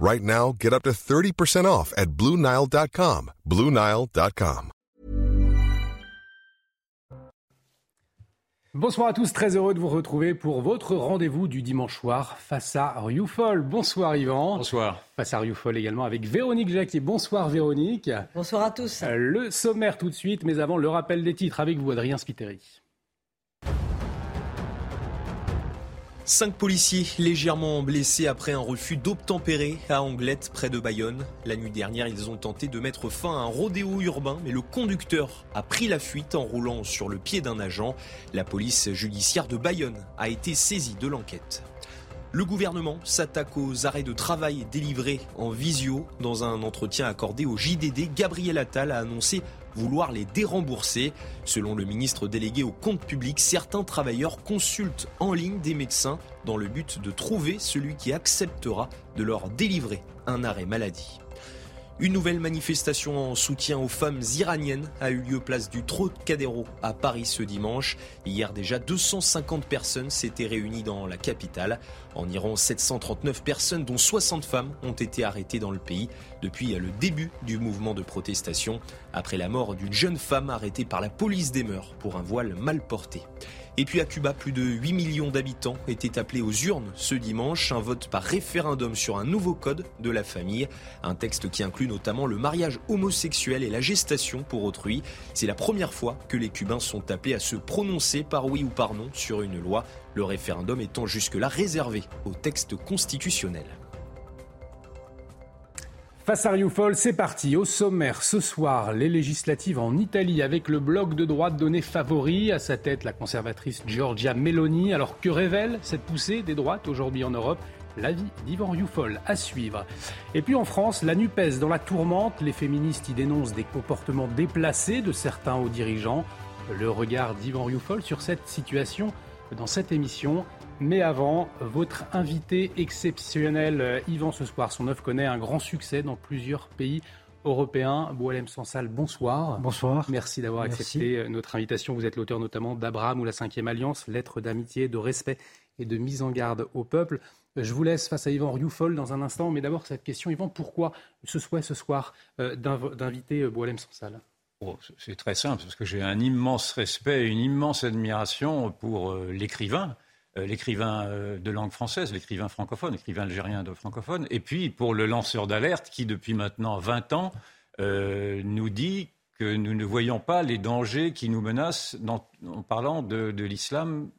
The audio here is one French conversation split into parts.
Right now, get up to 30% off at BlueNile.com. BlueNile.com. Bonsoir à tous, très heureux de vous retrouver pour votre rendez-vous du dimanche soir face à Rioufol. Bonsoir Yvan. Bonsoir. Face à Rioufol également avec Véronique Jacquier. Bonsoir Véronique. Bonsoir à tous. Le sommaire tout de suite, mais avant le rappel des titres avec vous Adrien Spiteri. Cinq policiers légèrement blessés après un refus d'obtempérer à Anglette, près de Bayonne. La nuit dernière, ils ont tenté de mettre fin à un rodéo urbain, mais le conducteur a pris la fuite en roulant sur le pied d'un agent. La police judiciaire de Bayonne a été saisie de l'enquête. Le gouvernement s'attaque aux arrêts de travail délivrés en visio. Dans un entretien accordé au JDD, Gabriel Attal a annoncé vouloir les dérembourser. Selon le ministre délégué au compte public, certains travailleurs consultent en ligne des médecins dans le but de trouver celui qui acceptera de leur délivrer un arrêt maladie. Une nouvelle manifestation en soutien aux femmes iraniennes a eu lieu place du Trocadéro à Paris ce dimanche. Hier déjà, 250 personnes s'étaient réunies dans la capitale. En Iran, 739 personnes, dont 60 femmes, ont été arrêtées dans le pays depuis le début du mouvement de protestation, après la mort d'une jeune femme arrêtée par la police des mœurs pour un voile mal porté. Et puis à Cuba, plus de 8 millions d'habitants étaient appelés aux urnes ce dimanche. Un vote par référendum sur un nouveau code de la famille. Un texte qui inclut notamment le mariage homosexuel et la gestation pour autrui. C'est la première fois que les Cubains sont appelés à se prononcer par oui ou par non sur une loi. Le référendum étant jusque-là réservé au texte constitutionnel. Face à c'est parti. Au sommaire, ce soir, les législatives en Italie avec le bloc de droite donné favori. À sa tête, la conservatrice Giorgia Meloni. Alors que révèle cette poussée des droites aujourd'hui en Europe? L'avis d'Ivan Rioufol à suivre. Et puis en France, la NUPES dans la tourmente. Les féministes y dénoncent des comportements déplacés de certains hauts dirigeants. Le regard d'Ivan Rioufol sur cette situation dans cette émission. Mais avant, votre invité exceptionnel, euh, Yvan, ce soir, son œuvre connaît un grand succès dans plusieurs pays européens. Boualem Sansal, bonsoir. Bonsoir. Merci d'avoir accepté euh, notre invitation. Vous êtes l'auteur notamment d'Abraham ou la Cinquième Alliance, lettre d'amitié, de respect et de mise en garde au peuple. Euh, je vous laisse face à Yvan Rioufol dans un instant, mais d'abord cette question, Yvan, pourquoi ce souhait ce soir d'inviter Boualem Sansal? Oh, C'est très simple, parce que j'ai un immense respect, une immense admiration pour l'écrivain euh, l'écrivain euh, de langue française, l'écrivain francophone, l'écrivain algérien de francophone, et puis pour le lanceur d'alerte qui, depuis maintenant 20 ans, euh, nous dit que nous ne voyons pas les dangers qui nous menacent en parlant de l'islam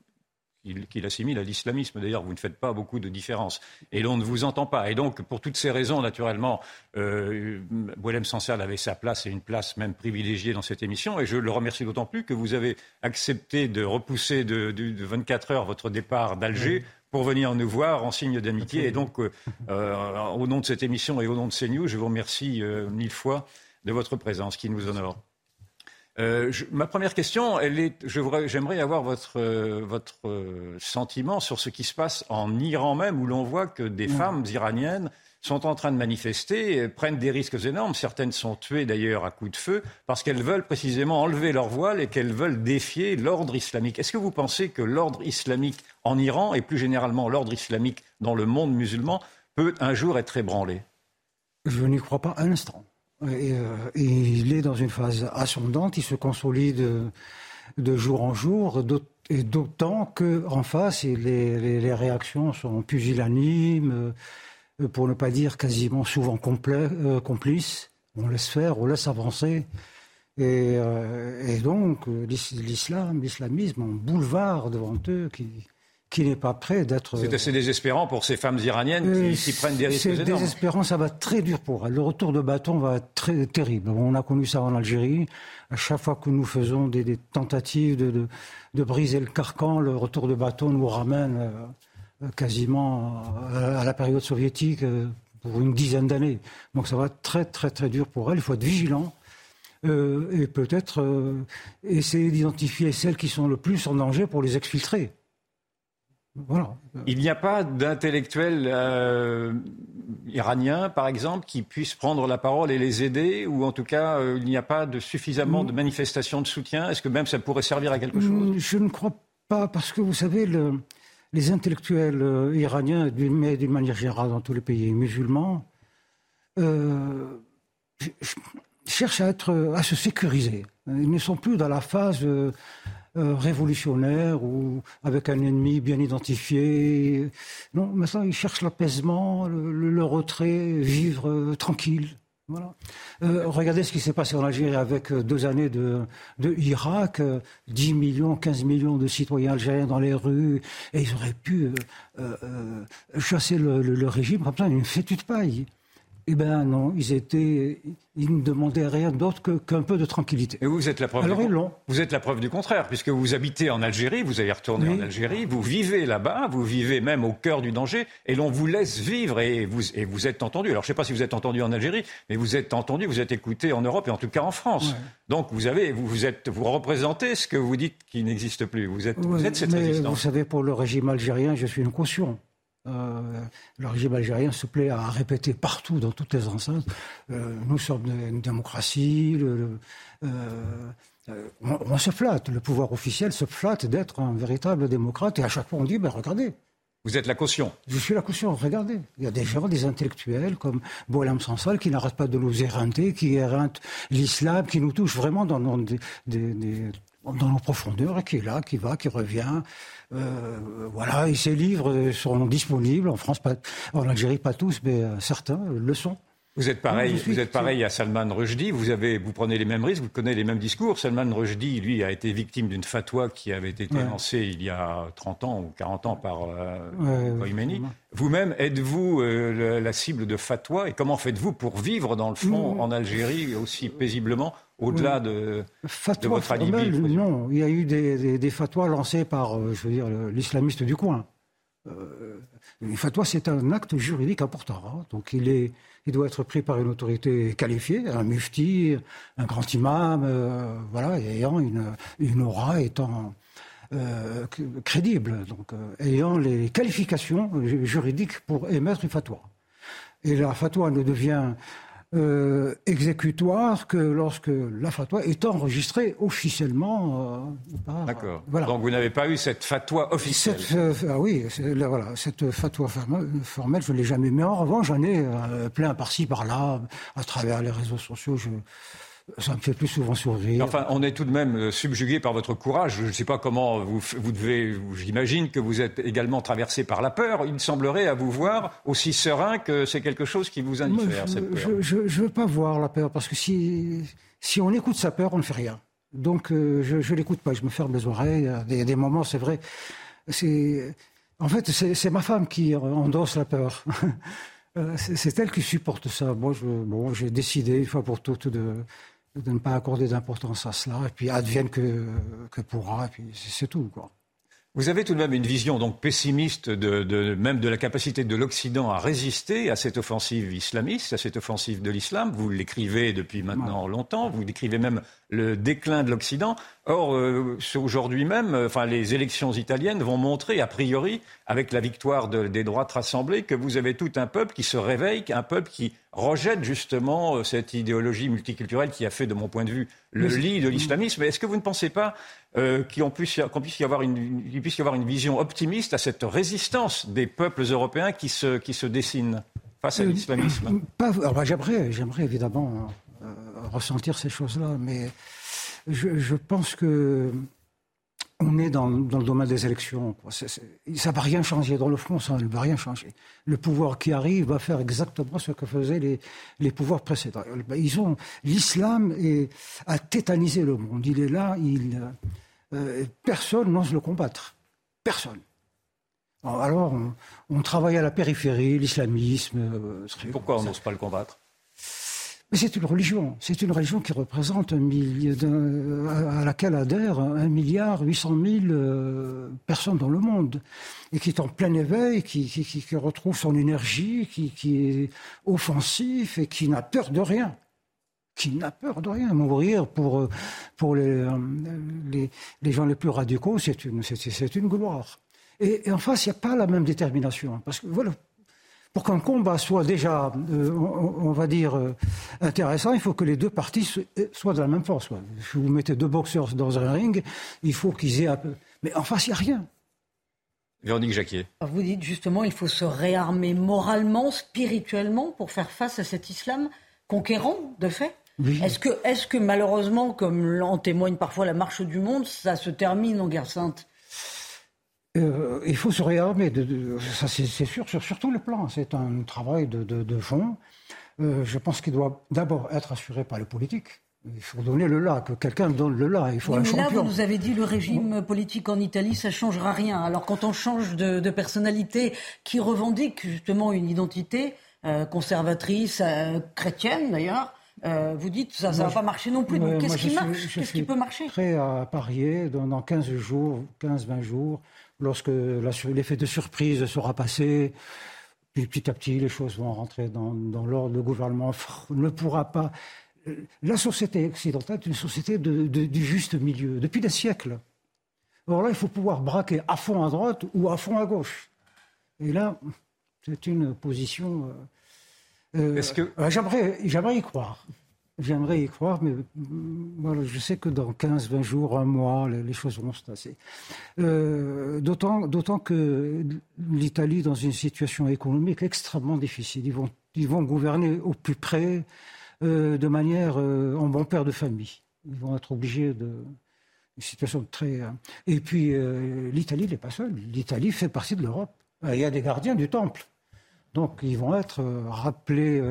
qu'il assimile à l'islamisme. D'ailleurs, vous ne faites pas beaucoup de différence. Et l'on ne vous entend pas. Et donc, pour toutes ces raisons, naturellement, euh, Boilem Sansal avait sa place et une place même privilégiée dans cette émission. Et je le remercie d'autant plus que vous avez accepté de repousser de, 24 heures votre départ d'Alger. pour venir nous voir en signe d'amitié. Et donc, euh, euh, au nom de cette émission et au nom de CNews, je vous remercie euh, mille fois de votre présence qui nous honore. Euh, ma première question, elle est, j'aimerais avoir votre, euh, votre euh, sentiment sur ce qui se passe en Iran même, où l'on voit que des femmes iraniennes sont en train de manifester, prennent des risques énormes. Certaines sont tuées d'ailleurs à coups de feu parce qu'elles veulent précisément enlever leur voile et qu'elles veulent défier l'ordre islamique. Est-ce que vous pensez que l'ordre islamique en Iran et plus généralement l'ordre islamique dans le monde musulman peut un jour être ébranlé? Je n'y crois pas un instant. Et, dans une phase ascendante, il se consolide de jour en jour, et d'autant qu'en face, les, réactions sont pusillanimes, euh, pour ne pas dire quasiment souvent euh, complices. On laisse faire, on laisse avancer. Et, donc, l'islam, l'islamisme, un boulevard devant eux qui, qui n'est pas prêt d'être. C'est assez désespérant pour ces femmes iraniennes qui, prennent des risques C'est désespérant, ça va être très dur pour elles. Le retour de bâton va être très terrible. On a connu ça en Algérie. À chaque fois que nous faisons des, tentatives de, de, briser le carcan, le retour de bâton nous ramène euh, quasiment à la période soviétique euh, pour une dizaine d'années. Donc ça va être très très très dur pour elles. Il faut être vigilant. et peut-être essayer d'identifier celles qui sont le plus en danger pour les exfiltrer. Il n'y a pas d'intellectuels euh, iraniens, par exemple, qui puissent prendre la parole et les aider, ou en tout cas, euh, il n'y a pas de suffisamment de manifestations de soutien? Est-ce que même ça pourrait servir à quelque chose? Mm, Je ne crois pas, parce que vous savez, les intellectuels euh, iraniens, mais d'une manière générale dans tous les pays musulmans, cherchent à, être, à se sécuriser. Ils ne sont plus dans la phase euh, révolutionnaire ou avec un ennemi bien identifié. Non, maintenant, ils cherchent l'apaisement, le, retrait, vivre euh, tranquille. Voilà. Euh, regardez ce qui s'est passé en Algérie avec deux années de, de, Irak, 10 millions, 15 millions de citoyens algériens dans les rues, et ils auraient pu chasser le, le, régime comme ça, une fétue de paille. Eh bien non, ils étaient, ils ne demandaient rien d'autre qu'un peu de tranquillité. Et vous êtes la preuve. Alors du... ils l'ont. Vous êtes la preuve du contraire, puisque vous habitez en Algérie, vous allez retourner en Algérie, vous vivez là-bas, vous vivez même au cœur du danger, et l'on vous laisse vivre et vous, et vous êtes entendu. Alors je ne sais pas si vous êtes entendu en Algérie, mais vous êtes entendu, vous êtes écouté en Europe et en tout cas en France. Donc vous avez, vous, vous, êtes, vous représentez ce que vous dites qui n'existe plus. Vous êtes, vous êtes cette mais résistance. Vous savez, pour le régime algérien, je suis une caution. Euh, le régime algérien se plaît à répéter partout, dans toutes les enceintes, euh, nous sommes une démocratie, le, euh, on, on, se flatte, le pouvoir officiel se flatte d'être un véritable démocrate, et à chaque fois on dit, ben regardez. Vous êtes la caution. Je suis la caution, regardez. Il y a des gens, des intellectuels comme Boalam Sansal qui n'arrêtent pas de nous éreinter, qui éreintent l'islam, qui nous touche vraiment dans, dans, des, des, dans nos profondeurs, qui est là, qui va, qui revient. Euh, voilà, et ces livres sont disponibles en France, pas, en Algérie, pas tous, mais euh, certains le sont. Vous êtes pareil, vous êtes pareil à Salman Rushdie. Vous avez, vous prenez les mêmes risques, vous connaissez les mêmes discours. Salman Rushdie, lui, a été victime d'une fatwa qui avait été lancée il y a 30 ans ou 40 ans par euh, Vous-même, êtes-vous euh, la cible de fatwa et comment faites-vous pour vivre dans le fond en Algérie aussi paisiblement au-delà de, de, votre alibi Non, il y a eu des, des, fatwas lancés par, euh, je veux dire, l'islamiste du coin. Euh, une fatwa, c'est un acte juridique important. Hein. Donc, il est il doit être pris par une autorité qualifiée, un mufti, un grand imam, euh, voilà, ayant une, une aura étant euh, crédible, donc ayant les qualifications juridiques pour émettre une fatwa. Et la fatwa ne devient euh, exécutoire que lorsque la fatwa est enregistrée officiellement euh, D'accord. Voilà. Donc vous n'avez pas eu cette fatwa officielle cette, euh, Ah oui, voilà, cette fatwa formelle, je ne l'ai jamais. Mais en revanche, j'en ai plein par-ci, par-là, à travers les réseaux sociaux. Je, ça me fait plus souvent sourire. Enfin, on est tout de même euh, subjugué par votre courage. Je ne sais pas comment vous, vous devez. J'imagine que vous êtes également traversé par la peur. Il semblerait à vous voir aussi serein que c'est quelque chose qui vous indiffère. je ne veux pas voir la peur parce que si, si on écoute sa peur, on ne fait rien. Donc euh, je ne l'écoute pas. Je me ferme les oreilles. Il y a des, moments, c'est vrai. C'est en fait c'est ma femme qui endosse la peur. Euh, c'est elle qui supporte ça. Moi, je, bon, j'ai décidé une fois pour toutes de, de ne pas accorder d'importance à cela, et puis advienne que, que pourra, et puis c'est tout. Quoi. Vous avez tout de même une vision donc pessimiste de, de même de la capacité de l'Occident à résister à cette offensive islamiste, à cette offensive de l'islam. Vous l'écrivez depuis maintenant longtemps. Vous décrivez même le déclin de l'Occident. Or, euh, aujourd'hui même, euh, enfin, les élections italiennes vont montrer, a priori, avec la victoire de, des droites rassemblées, que vous avez tout un peuple qui se réveille, un peuple qui rejette justement euh, cette idéologie multiculturelle qui a fait, de mon point de vue, le lit de l'islamisme. Est-ce que vous ne pensez pas euh, qu'il puisse, puisse, y avoir une, puisse y avoir une vision optimiste à cette résistance des peuples européens qui se, qui se dessinent face à l'islamisme. J'aimerais, j'aimerais évidemment ressentir ces choses-là, mais je, pense que on est dans, le domaine des élections. ça ne va rien changer. Dans le fond, ça ne va rien changer. Le pouvoir qui arrive va faire exactement ce que faisaient les, les pouvoirs précédents. Ils ont l'islam a tétanisé le monde. Il est là. Il, euh, personne n'ose le combattre. Personne. Alors, on, travaille à la périphérie, l'islamisme. Euh, Pourquoi on n'ose pas le combattre? Mais c'est une religion. C'est une religion qui représente millier, à laquelle adhèrent un milliard huit cent mille euh, personnes dans le monde et qui est en plein éveil, qui, retrouve son énergie, qui, est offensif et qui n'a peur de rien. qui n'a peur de rien. Mourir pour, pour les, les, gens les plus radicaux, c'est une, une gloire. Et, en face, il n'y a pas la même détermination. Parce que voilà, pour qu'un combat soit déjà, on, va dire, intéressant, il faut que les deux parties soient de la même force. Si vous mettez deux boxeurs dans un ring, il faut qu'ils aient un peu. Mais en face, il n'y a rien. Véronique Jacquier. Vous dites justement il faut se réarmer moralement, spirituellement pour faire face à cet islam conquérant, de fait Est-ce que, est que malheureusement, comme en témoigne parfois la marche du monde, ça se termine en guerre sainte? Euh, il faut se réarmer, de, ça c'est sûr, sur, sur, tout le plan. C'est un travail de, de fond. Euh, je pense qu'il doit d'abord être assuré par les politiques. Il faut donner le là, que quelqu'un donne le là. Il faut un mais là, vous nous avez dit le régime politique en Italie, ça changera rien. Alors quand on change de, personnalité qui revendique justement une identité euh, conservatrice, euh, chrétienne d'ailleurs, euh, vous dites ça ne va pas marcher non plus. Donc qu'est-ce qui marche? Qu'est-ce qui peut marcher? Prêt à parier dans, 15 jours, 15-20 jours, lorsque l'effet de surprise sera passé. Puis petit à petit, les choses vont rentrer dans, dans l'ordre. Le gouvernement ne pourra pas la société occidentale est une société du juste milieu, depuis des siècles. Alors là, il faut pouvoir braquer à fond à droite ou à fond à gauche. Et là, c'est une position. Euh, euh, que... Euh, j'aimerais y croire. J'aimerais y croire, mais voilà, je sais que dans 15, 20 jours, un mois, les, choses vont se tasser. d'autant, d'autant que l'Italie, dans une situation économique extrêmement difficile, ils vont, ils vont gouverner au plus près euh, de manière euh, en bon père de famille. Ils vont être obligés de une situation très. Euh, et puis l'Italie n'est pas seule. L'Italie fait partie de l'Europe. Il y a des gardiens du temple. Donc ils vont être rappelés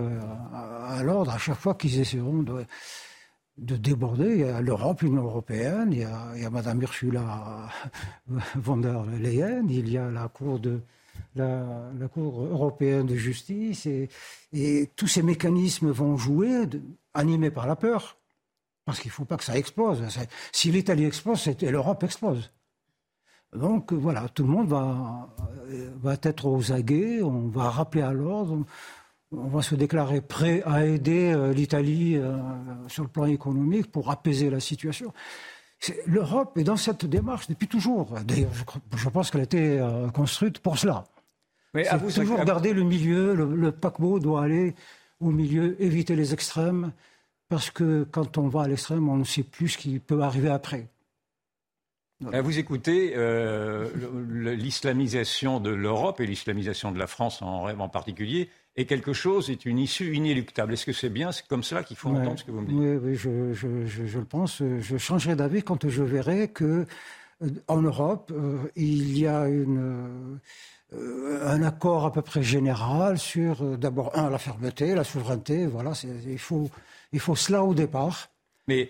à, l'ordre à chaque fois qu'ils essaieront de, de déborder. Il y a l'Europe, l'Union européenne, il y a, il Madame Ursula von der Leyen, il y a la Cour de, la, Cour européenne de justice, et, tous ces mécanismes vont jouer, animés par la peur, parce qu'il ne faut pas que ça explose. Si l'Italie explose, l'Europe explose. Donc voilà, tout le monde va, va être aux aguets, on va rappeler à l'ordre, on va se déclarer prêt à aider euh, l'Italie euh, sur le plan économique pour apaiser la situation. L'Europe est dans cette démarche depuis toujours. D'ailleurs, je, pense qu'elle a été euh, construite pour cela. Mais à vous, toujours garder le milieu. Le, paquebot doit aller au milieu, éviter les extrêmes, parce que quand on va à l'extrême, on ne sait plus ce qui peut arriver après. Vous écoutez, euh, l'islamisation de l'Europe et l'islamisation de la France en, en particulier est quelque chose, est une issue inéluctable. Est-ce que c'est bien C'est comme cela qu'il faut entendre ce que vous me dites? Oui, oui je, je, le pense. Je changerai d'avis quand je verrai que euh, en Europe, euh, il y a une euh, un accord à peu près général sur, euh, d'abord, un, la fermeté, la souveraineté. Voilà, il faut, il faut cela au départ. Mais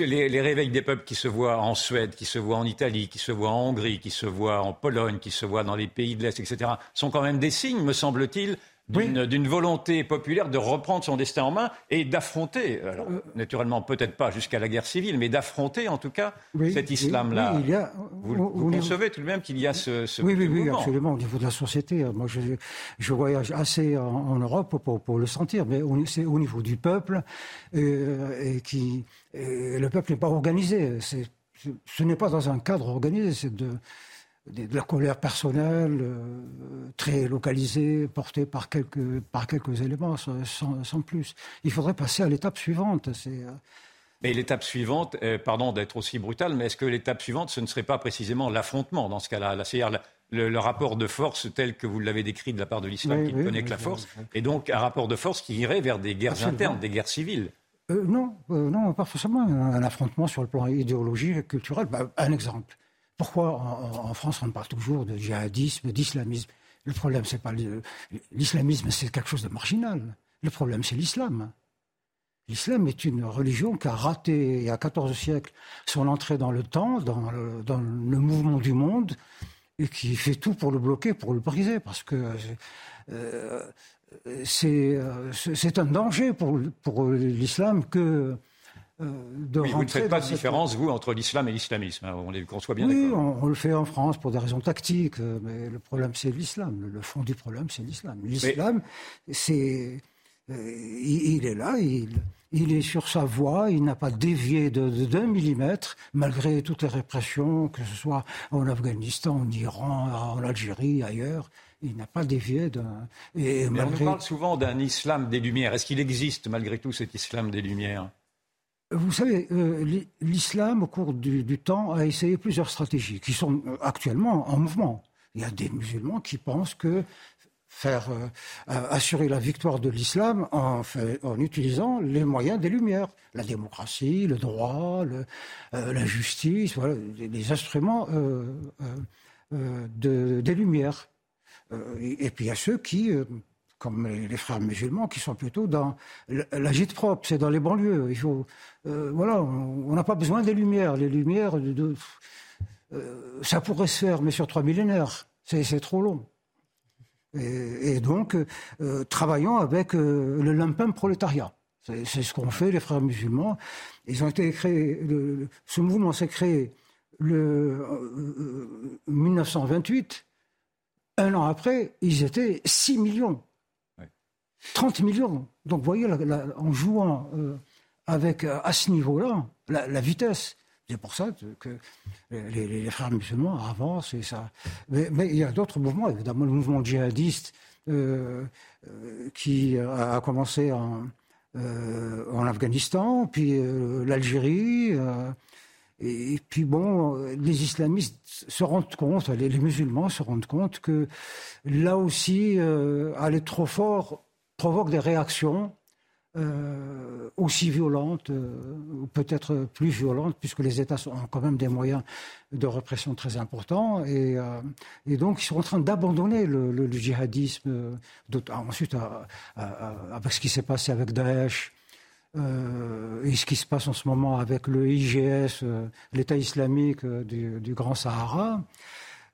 les, les, réveils des peuples qui se voient en Suède, qui se voient en Italie, qui se voient en Hongrie, qui se voient en Pologne, qui se voient dans les pays de l'Est, etc., sont quand même des signes, me semble-t-il, d'une volonté populaire de reprendre son destin en main et d'affronter, alors euh, naturellement peut-être pas jusqu'à la guerre civile, mais d'affronter en tout cas cet islam-là. Oui, vous, vous, concevez tout de même qu'il y a ce, ce Oui, oui, oui, absolument, au niveau de la société. Moi, je, je voyage assez en, Europe pour, pour, le sentir, mais c'est au niveau du peuple, euh, et qui, le peuple n'est pas organisé. Ce n'est pas dans un cadre organisé, c'est de de la colère personnelle euh, très localisée, portée par quelques, par quelques éléments, sans, plus. Il faudrait passer à l'étape suivante. Euh, mais l'étape suivante, euh, pardon d'être aussi brutal, mais est-ce que l'étape suivante, ce ne serait pas précisément l'affrontement dans ce cas-là? C'est-à-dire le, rapport de force tel que vous l'avez décrit de la part de l'islam, qui ne connaît que la force, et donc un rapport de force qui irait vers des guerres internes, des guerres civiles non, non, pas forcément un, affrontement sur le plan idéologique, culturel. Bah, un exemple. Pourquoi en, France on parle toujours de djihadisme, d'islamisme? Le problème, c'est pas l'islamisme, c'est quelque chose de marginal. Le problème, c'est l'islam. L'islam est une religion qui a raté, il y a 14 siècles, son entrée dans le temps, dans le, mouvement du monde, et qui fait tout pour le bloquer, pour le briser, parce que euh, euh, c'est un danger pour, pour l'islam que euh, vous ne faites pas de différence, vous, entre l'islam et l'islamisme. Hein, on qu'on soit bien oui, on, le fait en France pour des raisons tactiques, euh, mais le problème, c'est l'islam. Le, fond du problème, c'est l'islam. L'islam, c'est il, est là, il, il est sur sa voie, il n'a pas dévié d'un millimètre, malgré toutes les répressions, que ce soit en Afghanistan, en Iran, en Algérie, ailleurs. Il n'a pas dévié d'un. Mais on parle souvent d'un islam des Lumières. Est-ce qu'il existe malgré tout cet islam des Lumières? Vous savez, euh, l'islam, au cours du, temps, a essayé plusieurs stratégies qui sont euh, actuellement en mouvement. Il y a des musulmans qui pensent que faire euh, assurer la victoire de l'islam en, utilisant les moyens des Lumières, la démocratie, le droit, la justice, voilà, les, instruments de, des Lumières. Et, puis il y a ceux qui comme les, frères musulmans, qui sont plutôt dans l'agite propre, c'est dans les banlieues. Il faut, euh, voilà, on n'a pas besoin des lumières. Les lumières, euh, ça pourrait se faire, mais sur trois millénaires, c'est trop long. Et, donc, euh, travaillons avec le limpin prolétariat. C'est ce qu'ont fait les frères musulmans. Ils ont été créés. ce mouvement s'est créé le 1928. Un an après, ils étaient 6 millions. 30 millions. Donc vous voyez, en jouant euh, avec, euh, à ce niveau-là, la, vitesse. C'est pour ça que les, frères musulmans avancent et ça. Mais, il y a d'autres mouvements, évidemment le mouvement djihadiste euh, qui a commencé en, Afghanistan, puis l'Algérie. et, puis bon, les islamistes se rendent compte, les, musulmans se rendent compte que là aussi, aller trop fort provoque des réactions euh, aussi violentes, euh, ou peut-être plus violentes, puisque les États ont quand même des moyens de répression très importants. Et, euh, donc, ils sont en train d'abandonner le, djihadisme. ensuite, avec ce qui s'est passé avec Daesh, et ce qui se passe en ce moment avec le IGS, l'État islamique du Grand Sahara.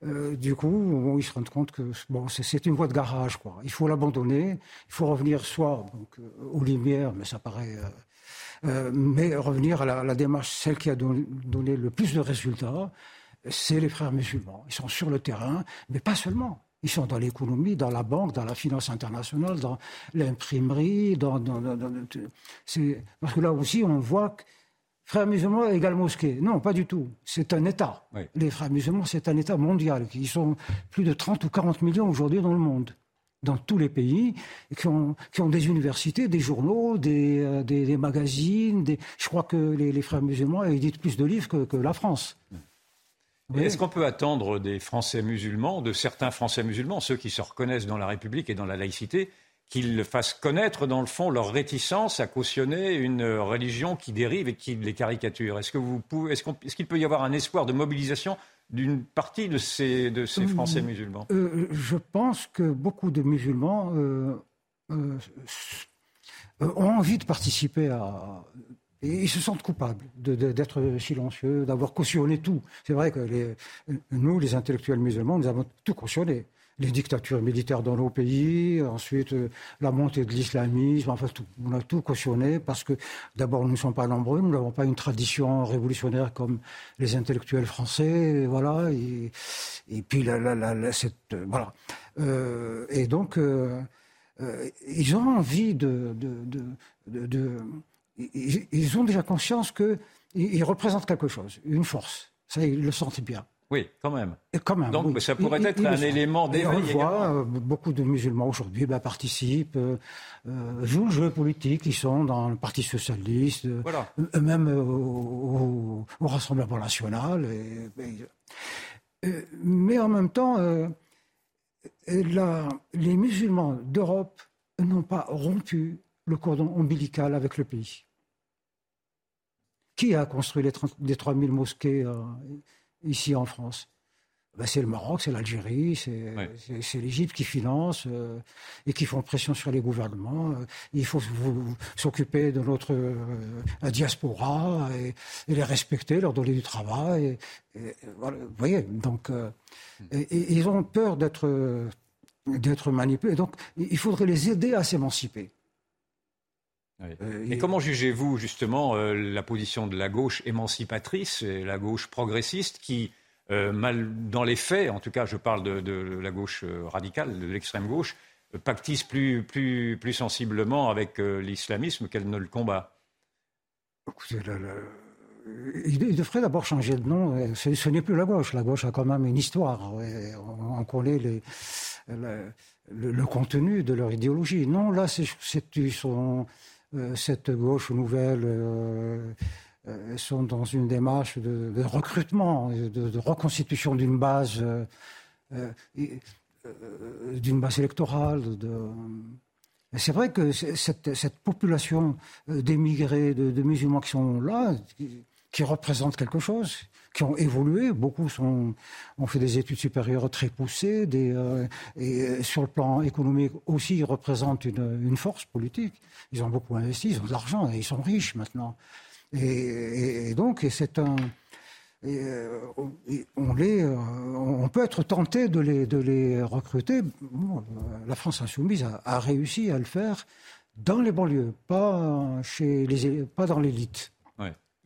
Euh, du coup, ils se rendent compte que bon, c'est une voie de garage. Quoi. Il faut l'abandonner. Il faut revenir soit donc, euh, aux Lumières, mais ça paraît. Euh, mais revenir à la, démarche, celle qui a donné, le plus de résultats, c'est les frères musulmans. Ils sont sur le terrain, mais pas seulement. Ils sont dans l'économie, dans la banque, dans la finance internationale, dans l'imprimerie, dans, parce que là aussi, on voit que Frères musulmans égale mosquée. Non, pas du tout. C'est un État. Les frères musulmans, c'est un État mondial. Ils sont plus de 30 ou 40 millions aujourd'hui dans le monde, dans tous les pays, qui ont, qui ont des universités, des journaux, des, euh, des, magazines. Des... Je crois que les, frères musulmans éditent plus de livres que, que la France. Est-ce qu'on peut attendre des Français musulmans, de certains Français musulmans, ceux qui se reconnaissent dans la République et dans la laïcité, qu'ils fassent connaître, dans le fond, leur réticence à cautionner une religion qui dérive et qui les caricature. Est-ce qu'il peut y avoir un espoir de mobilisation d'une partie de ces, de ces Français musulmans? euh, Je pense que beaucoup de musulmans euh, euh, ont envie de participer à. Et ils se sentent coupables d'être silencieux, d'avoir cautionné tout. C'est vrai que nous, les intellectuels musulmans, nous avons tout cautionné les dictatures militaires dans nos pays, ensuite euh, la montée de l'islamisme, enfin tout. On a tout cautionné parce que d'abord nous ne sommes pas nombreux, nous n'avons pas une tradition révolutionnaire comme les intellectuels français, voilà. Et, et puis la, cette, euh, voilà. Euh, et donc ils ont envie de, ils, ont déjà conscience que ils représentent quelque chose, une force. Ça, ils le sentent bien. Oui, quand même. Et quand même Donc ça pourrait être un élément d'éveil. On voit euh, beaucoup de musulmans aujourd'hui bah, participent, euh, euh, jouent le jeu politique, ils sont dans le Parti socialiste, voilà. même au, Rassemblement national. mais en même temps, les musulmans d'Europe n'ont pas rompu le cordon ombilical avec le pays. Qui a construit les, 30, les 3000 mosquées ici en France ben, c'est le Maroc, c'est l'Algérie, c'est l'Égypte qui finance euh, et qui font pression sur les gouvernements. Euh, il faut s'occuper de notre euh, diaspora et, les respecter, leur donner du travail. vous voyez, donc ils ont peur d'être d'être manipulés. Donc il faudrait les aider à s'émanciper. Euh, et comment jugez-vous justement euh, la position de la gauche émancipatrice, et la gauche progressiste, qui, euh, mal dans les faits, en tout cas je parle de, la gauche radicale, de l'extrême gauche, pactise plus, plus, plus sensiblement avec l'islamisme qu'elle ne le combat? Écoutez, il devrait d'abord changer de nom. Ce, n'est plus la gauche. La gauche a quand même une histoire. On, connaît les, le, contenu de leur idéologie. Non, là, c'est cette gauche nouvelle euh, sont dans une démarche de, recrutement, de, reconstitution d'une base, euh, euh, d'une base électorale. C'est vrai que cette, population d'émigrés, de, musulmans qui sont là, qui, représentent quelque chose, qui ont évolué. Beaucoup ont fait des études supérieures très poussées, des, et sur le plan économique aussi, ils représentent une, force politique. Ils ont beaucoup investi, ils ont de l'argent, et ils sont riches maintenant. Et, donc, c'est un. Euh, on, les, euh, on peut être tenté de les, de les recruter. la France insoumise a, a, réussi à le faire dans les banlieues, pas, chez les, pas dans l'élite.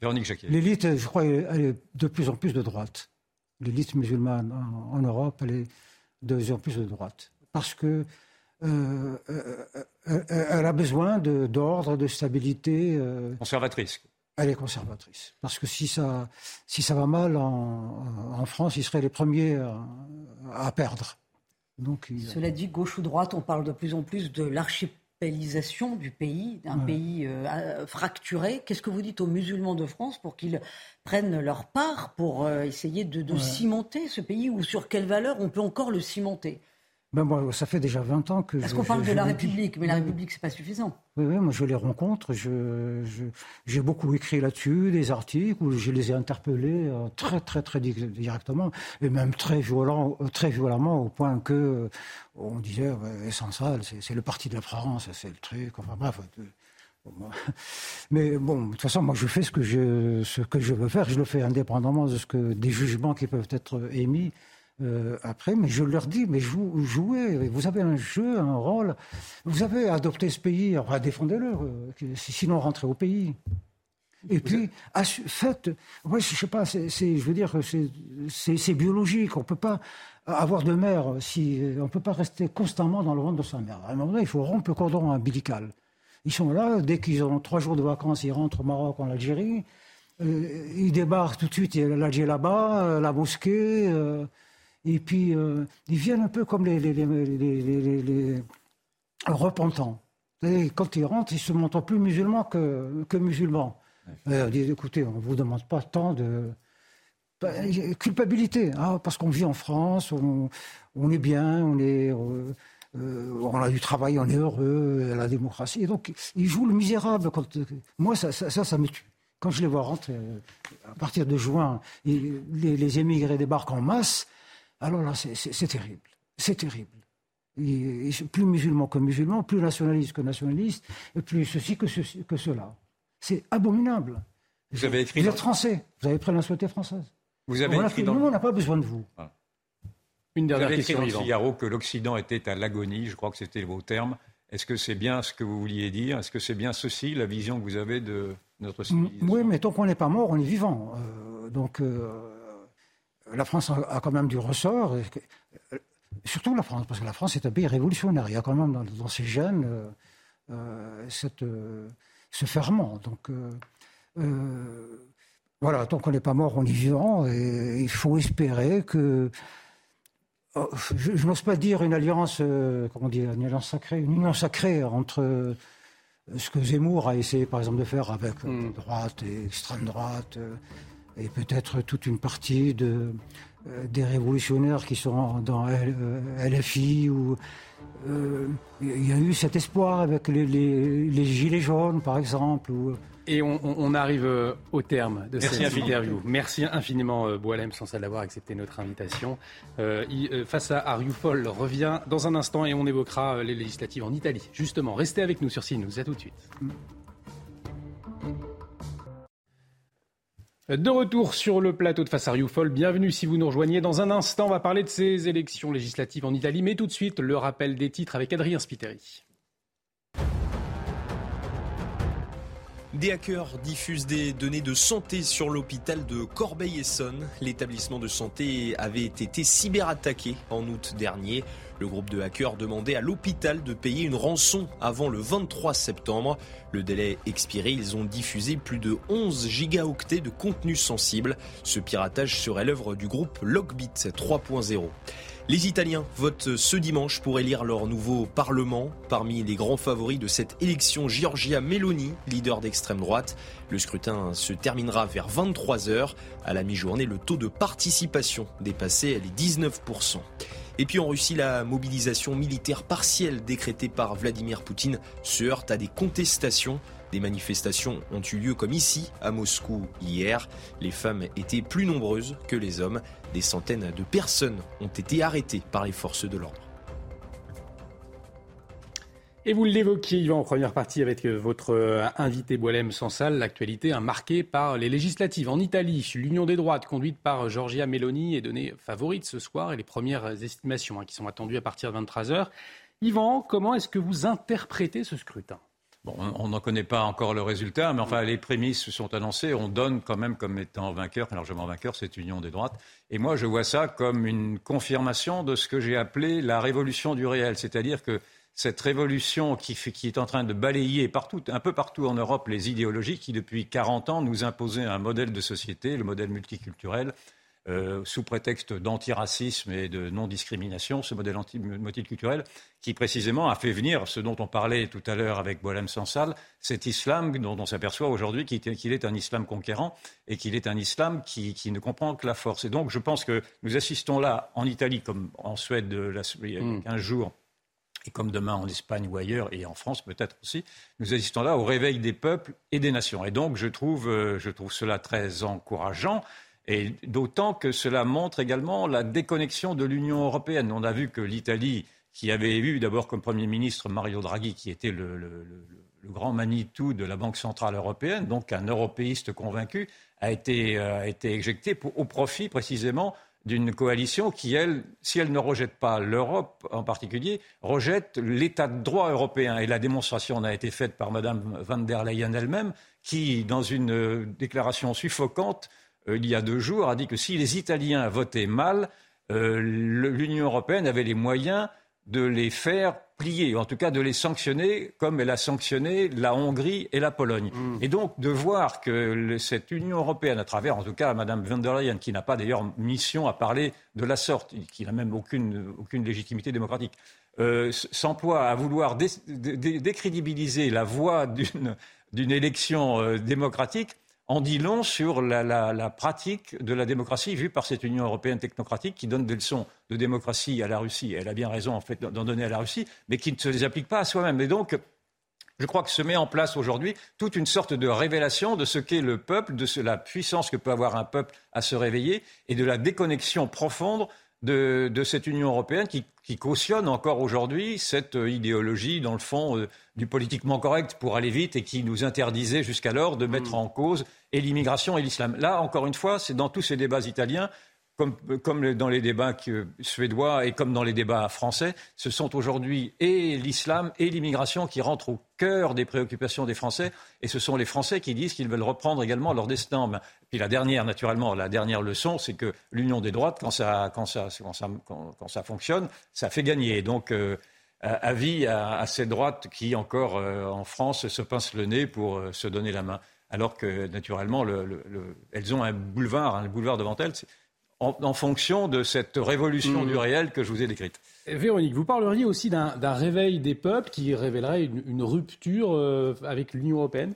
Véronique Jacquet. L'élite, je crois, elle est de plus en plus de droite. L'élite musulmane en, Europe, elle est de plus en plus de droite. Parce que euh, elle a besoin d'ordre, de, stabilité. Conservatrice elle est conservatrice. Parce que si ça, si ça va mal en, France, ils seraient les premiers à, perdre. Donc, Cela dit, gauche ou droite, on parle de plus en plus de du pays, d'un pays euh, fracturé. Qu'est-ce que vous dites aux musulmans de France pour qu'ils prennent leur part pour euh, essayer de, cimenter ce pays ou sur quelles valeurs on peut encore le cimenter? Ben ça fait déjà 20 ans que. Parce qu'on parle de la République, mais la République, c'est pas suffisant. Oui, oui, moi je les rencontre, j'ai je, beaucoup écrit là-dessus, des articles où je les ai interpellés euh, très, très, très directement, et même très, violent, euh, très violemment, au point que euh, on disait essentiel, c'est le parti de la France, c'est le truc, enfin bref. Mais bon, de toute façon, moi je fais ce que je, ce que je veux faire, je le fais indépendamment de ce que des jugements qui peuvent être émis. Euh, après, mais je leur dis, mais jouez, vous avez un jeu, un rôle, vous avez adopté ce pays, défendez-le, euh, sinon rentrez au pays. Et puis, faites, ouais, je sais pas, c'est, je veux dire, c'est biologique, on peut pas avoir de mère si, on peut pas rester constamment dans le ventre de sa mère. À un moment donné, il faut rompre le cordon ombilical. Ils sont là, dès qu'ils ont trois jours de vacances, ils rentrent au Maroc, en Algérie, euh, ils débarquent tout de suite, l'Algérie là-bas, la mosquée, et puis, euh, ils viennent un peu comme les, les, repentants. quand ils rentrent, ils se montrent plus musulmans que, que musulmans. Euh, disent, écoutez, on ne vous demande pas tant de... Culpabilité, hein, parce qu'on vit en France, on, est bien, on est... Euh, on a du travail, on est heureux, la démocratie. Et donc, ils jouent le misérable. Quand, moi, ça, ça, ça, me tue. Quand je les vois rentrer, à partir de juin, les, les émigrés débarquent en masse, alors là, c'est terrible. C'est terrible. plus musulman que musulman, plus nationaliste que nationaliste, et plus ceci que, que cela. C'est abominable. Vous avez écrit. Vous êtes français. Vous avez pris la nationalité française. Vous avez écrit Nous, on n'a pas besoin de vous. Une dernière vous avez question. Écrit dans le Figaro que l'Occident était à l'agonie. Je crois que c'était vos termes. Est-ce que c'est bien ce que vous vouliez dire? Est-ce que c'est bien ceci, la vision que vous avez de notre civilisation? Oui, mais tant qu'on n'est pas mort, on est vivant. Euh, donc, euh, la France a quand même du ressort, surtout la France, parce que la France est un pays révolutionnaire. Il y a quand même dans, ses gènes euh, euh, cette, euh, ce ferment. Donc, voilà, tant qu'on n'est pas mort, on est vivant, et il faut espérer que. Oh, je, n'ose pas dire une alliance, comment dire, une alliance sacrée, une union sacrée entre ce que Zemmour a essayé, par exemple, de faire avec mm. droite et extrême droite et peut-être toute une partie de, euh, des révolutionnaires qui sont dans LFI ou euh, il y a eu cet espoir avec les, gilets jaunes par exemple. Et on, arrive euh, au terme de cette interview. Merci infiniment, Boalem, sans d'avoir accepté notre invitation. face à Ariufol revient dans un instant et on évoquera les législatives en Italie. Justement, restez avec nous sur CNews. À tout de suite. Mm. De retour sur le plateau de Face à bienvenue si vous nous rejoignez. Dans un instant, on va parler de ces élections législatives en Italie, mais tout de suite, le rappel des titres avec Adrien Spiteri. Des hackers diffusent des données de santé sur l'hôpital de Corbeil-Essonne. L'établissement de santé avait été cyberattaqué en août dernier. Le groupe de hackers demandait à l'hôpital de payer une rançon avant le 23 septembre. Le délai expiré, ils ont diffusé plus de 11 gigaoctets de contenu sensible. Ce piratage serait l'œuvre du groupe Logbit 3.0. Les Italiens votent ce dimanche pour élire leur nouveau Parlement. Parmi les grands favoris de cette élection, Giorgia Meloni, leader d'extrême droite. Le scrutin se terminera vers 23h. À la mi-journée, le taux de participation dépassait les 19%. Et puis en Russie, la mobilisation militaire partielle décrétée par Vladimir Poutine se heurte à des contestations. Des manifestations ont eu lieu comme ici, à Moscou, hier. Les femmes étaient plus nombreuses que les hommes. Des centaines de personnes ont été arrêtées par les forces de l'ordre. Et vous l'évoquiez, Yvan, en première partie avec euh, votre euh, invité Boilem Sansal, l'actualité marquée par les législatives. En Italie, l'Union des droites, conduite par Giorgia Meloni, est donnée favorite ce soir et les premières estimations hein, qui sont attendues à partir de 23h. Yvan, comment est-ce que vous interprétez ce scrutin? Bon, on n'en connaît pas encore le résultat, mais enfin, les prémices sont annoncées. On donne quand même comme étant vainqueur, largement vainqueur, cette union des droites. Et moi, je vois ça comme une confirmation de ce que j'ai appelé la révolution du réel. C'est-à-dire que cette révolution qui, qui, est en train de balayer partout, un peu partout en Europe les idéologies qui, depuis 40 ans, nous imposaient un modèle de société, le modèle multiculturel, euh, sous prétexte d'antiracisme et de non-discrimination, ce modèle multiculturel qui précisément a fait venir ce dont on parlait tout à l'heure avec Boilem Sansal, cet islam dont on s'aperçoit aujourd'hui qu'il est un islam conquérant et qu'il est un islam qui, ne comprend que la force. Et donc je pense que nous assistons là, en Italie comme en Suède il y a 15 mm. jours, et comme demain en Espagne ou ailleurs, et en France peut-être aussi, nous assistons là au réveil des peuples et des nations. Et donc je trouve, euh, je trouve cela très encourageant. Et d'autant que cela montre également la déconnexion de l'Union européenne. On a vu que l'Italie, qui avait eu d'abord comme Premier ministre Mario Draghi, qui était le, grand Manitou de la Banque centrale européenne, donc un européiste convaincu, a été, euh, éjecté au profit précisément d'une coalition qui, elle, si elle ne rejette pas l'Europe en particulier, rejette l'état de droit européen. Et la démonstration en a été faite par Mme van der Leyen elle-même, qui, dans une euh, déclaration suffocante, euh, il y a deux jours, a dit que si les Italiens votaient mal, euh, l'Union européenne avait les moyens de les faire plier, en tout cas de les sanctionner comme elle a sanctionné la Hongrie et la Pologne. Mm. Et donc de voir que cette Union européenne, à travers en tout cas Mme von der Leyen, qui n'a pas d'ailleurs mission à parler de la sorte, qui n'a même aucune, légitimité démocratique, euh, s'emploie à vouloir décrédibiliser la voie d'une élection démocratique, en dit long sur la, pratique de la démocratie vue par cette Union européenne technocratique qui donne des leçons de démocratie à la Russie. Elle a bien raison en fait d'en donner à la Russie, mais qui ne se les applique pas à soi-même. Et donc, je crois que se met en place aujourd'hui toute une sorte de révélation de ce qu'est le peuple, de la puissance que peut avoir un peuple à se réveiller et de la déconnexion profonde de, cette Union européenne qui, cautionne encore aujourd'hui cette euh, idéologie, dans le fond, euh, du politiquement correct pour aller vite et qui nous interdisait jusqu'alors de mettre mm. en cause et l'immigration et l'islam. Là, encore une fois, c'est dans tous ces débats italiens, comme, dans les débats suédois et comme dans les débats français, ce sont aujourd'hui et l'islam et l'immigration qui rentrent au cœur des préoccupations des Français. Et ce sont les Français qui disent qu'ils veulent reprendre également leur destin. Puis la dernière, naturellement, la dernière leçon, c'est que l'union des droites, quand ça, fonctionne, ça fait gagner. Donc, euh, avis à, ces droites qui, encore euh, en France, se pincent le nez pour euh, se donner la main. Alors que, naturellement, elles ont un boulevard, un boulevard devant elles en, fonction de cette révolution mmh. du réel que je vous ai décrite. Véronique, vous parleriez aussi d'un réveil des peuples qui révélerait une, rupture euh, avec l'Union européenne?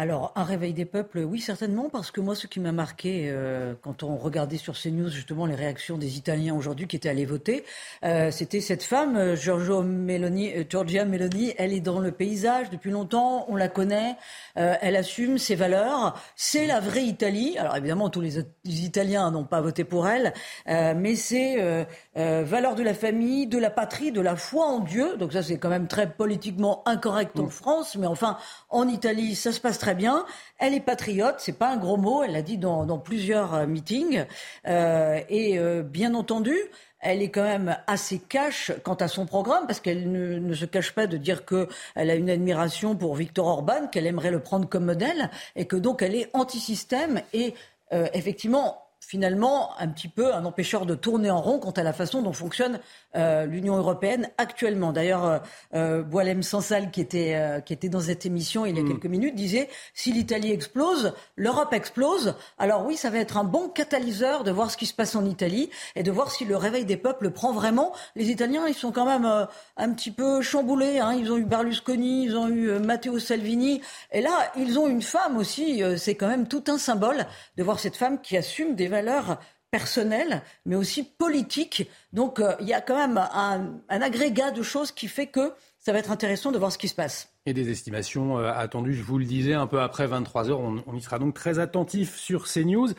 Alors, un réveil des peuples, oui, certainement, parce que moi, ce qui m'a marqué euh, quand on regardait sur CNews justement les réactions des Italiens aujourd'hui qui étaient allés voter, euh, c'était cette femme, euh, Giorgio Meloni, Giorgia Meloni. Elle est dans le paysage depuis longtemps, on la connaît, elle assume ses valeurs. C'est la vraie Italie. Alors évidemment, tous les, Italiens n'ont pas voté pour elle, mais c'est valeurs de la famille, de la patrie, de la foi en Dieu. Donc ça, c'est quand même très politiquement incorrect en. France, mais enfin, en Italie, ça se passe très très bien. Elle est patriote, c'est pas un gros mot, elle l'a dit dans, plusieurs euh, meetings. Euh, et euh, bien entendu, elle est quand même assez cash quant à son programme, parce qu'elle ne, se cache pas de dire qu'elle a une admiration pour Victor Orban, qu'elle aimerait le prendre comme modèle, et que donc elle est anti-système et effectivement finalement un petit peu un empêcheur de tourner en rond quant à la façon dont fonctionne euh, l'Union européenne actuellement. D'ailleurs, euh, euh Boilem Sansal, qui était, euh, qui était dans cette émission il y a mm. quelques minutes, disait si l'Italie explose, l'Europe explose. Alors oui, ça va être un bon catalyseur de voir ce qui se passe en Italie et de voir si le réveil des peuples prend vraiment. Les Italiens, ils sont quand même un petit peu chamboulés. Hein. Ils ont eu Berlusconi, ils ont eu Matteo Salvini. Et là, ils ont une femme aussi. C'est quand même tout un symbole de voir cette femme qui assume des valeurs personnelles, mais aussi politiques. Donc euh, il y a quand même un, agrégat de choses qui fait que ça va être intéressant de voir ce qui se passe. Et des estimations euh, attendues, je vous le disais, un peu après 23 heures. On, y sera donc très attentif sur CNews.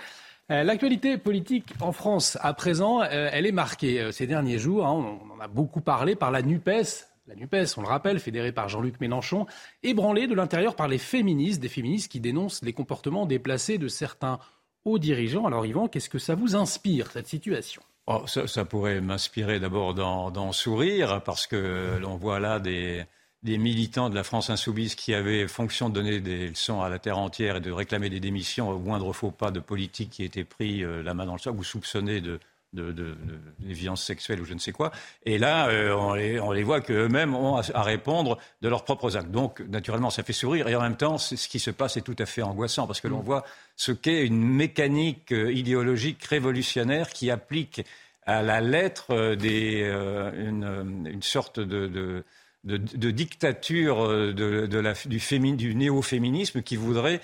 Euh, l'actualité politique en France, à présent, elle est marquée ces derniers jours. Hein. on en a beaucoup parlé par la NUPES, la NUPES, on le rappelle, fédérée par Jean-Luc Mélenchon, ébranlée de l'intérieur par les féministes, des féministes qui dénoncent les comportements déplacés de certains hauts dirigeants. Alors Yvan, qu'est-ce que ça vous inspire, cette situation? Oh, ça, pourrait m'inspirer d'abord d'en sourire, parce que l'on voit là des, militants de la France insoumise qui avaient fonction de donner des leçons à la terre entière et de réclamer des démissions au moindre faux pas de politique qui était pris euh, la main dans le sac ou soupçonné de, de, de, de, sexuelles ou je ne sais quoi. Et là, euh, on, les, on, les, voit qu'eux-mêmes ont à, répondre de leurs propres actes. Donc, naturellement, ça fait sourire. Et en même temps, ce qui se passe est tout à fait angoissant parce que l'on mm. voit ce qu'est une mécanique euh, idéologique révolutionnaire qui applique à la lettre euh, une, une, sorte de, de dictature de, la, du, du néo-féminisme qui voudrait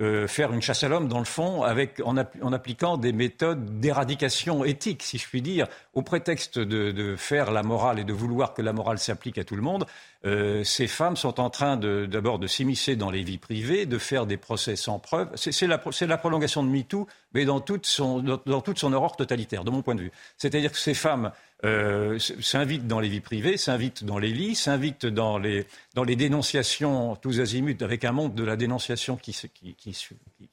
euh, faire une chasse à l'homme, dans le fond, avec, en, appliquant des méthodes d'éradication éthique, si je puis dire, au prétexte de, faire la morale et de vouloir que la morale s'applique à tout le monde. Euh, ces femmes sont en train d'abord de, s'immiscer dans les vies privées, de faire des procès sans preuve. C'est la, la, prolongation de MeToo, mais dans toute, son, dans toute son horreur totalitaire, de mon point de vue. C'est-à-dire que ces femmes euh, s'invite dans les vies privées, s'invite dans les lits, s'invite dans les, dans les dénonciations tous azimuts, avec un monde de la dénonciation qui,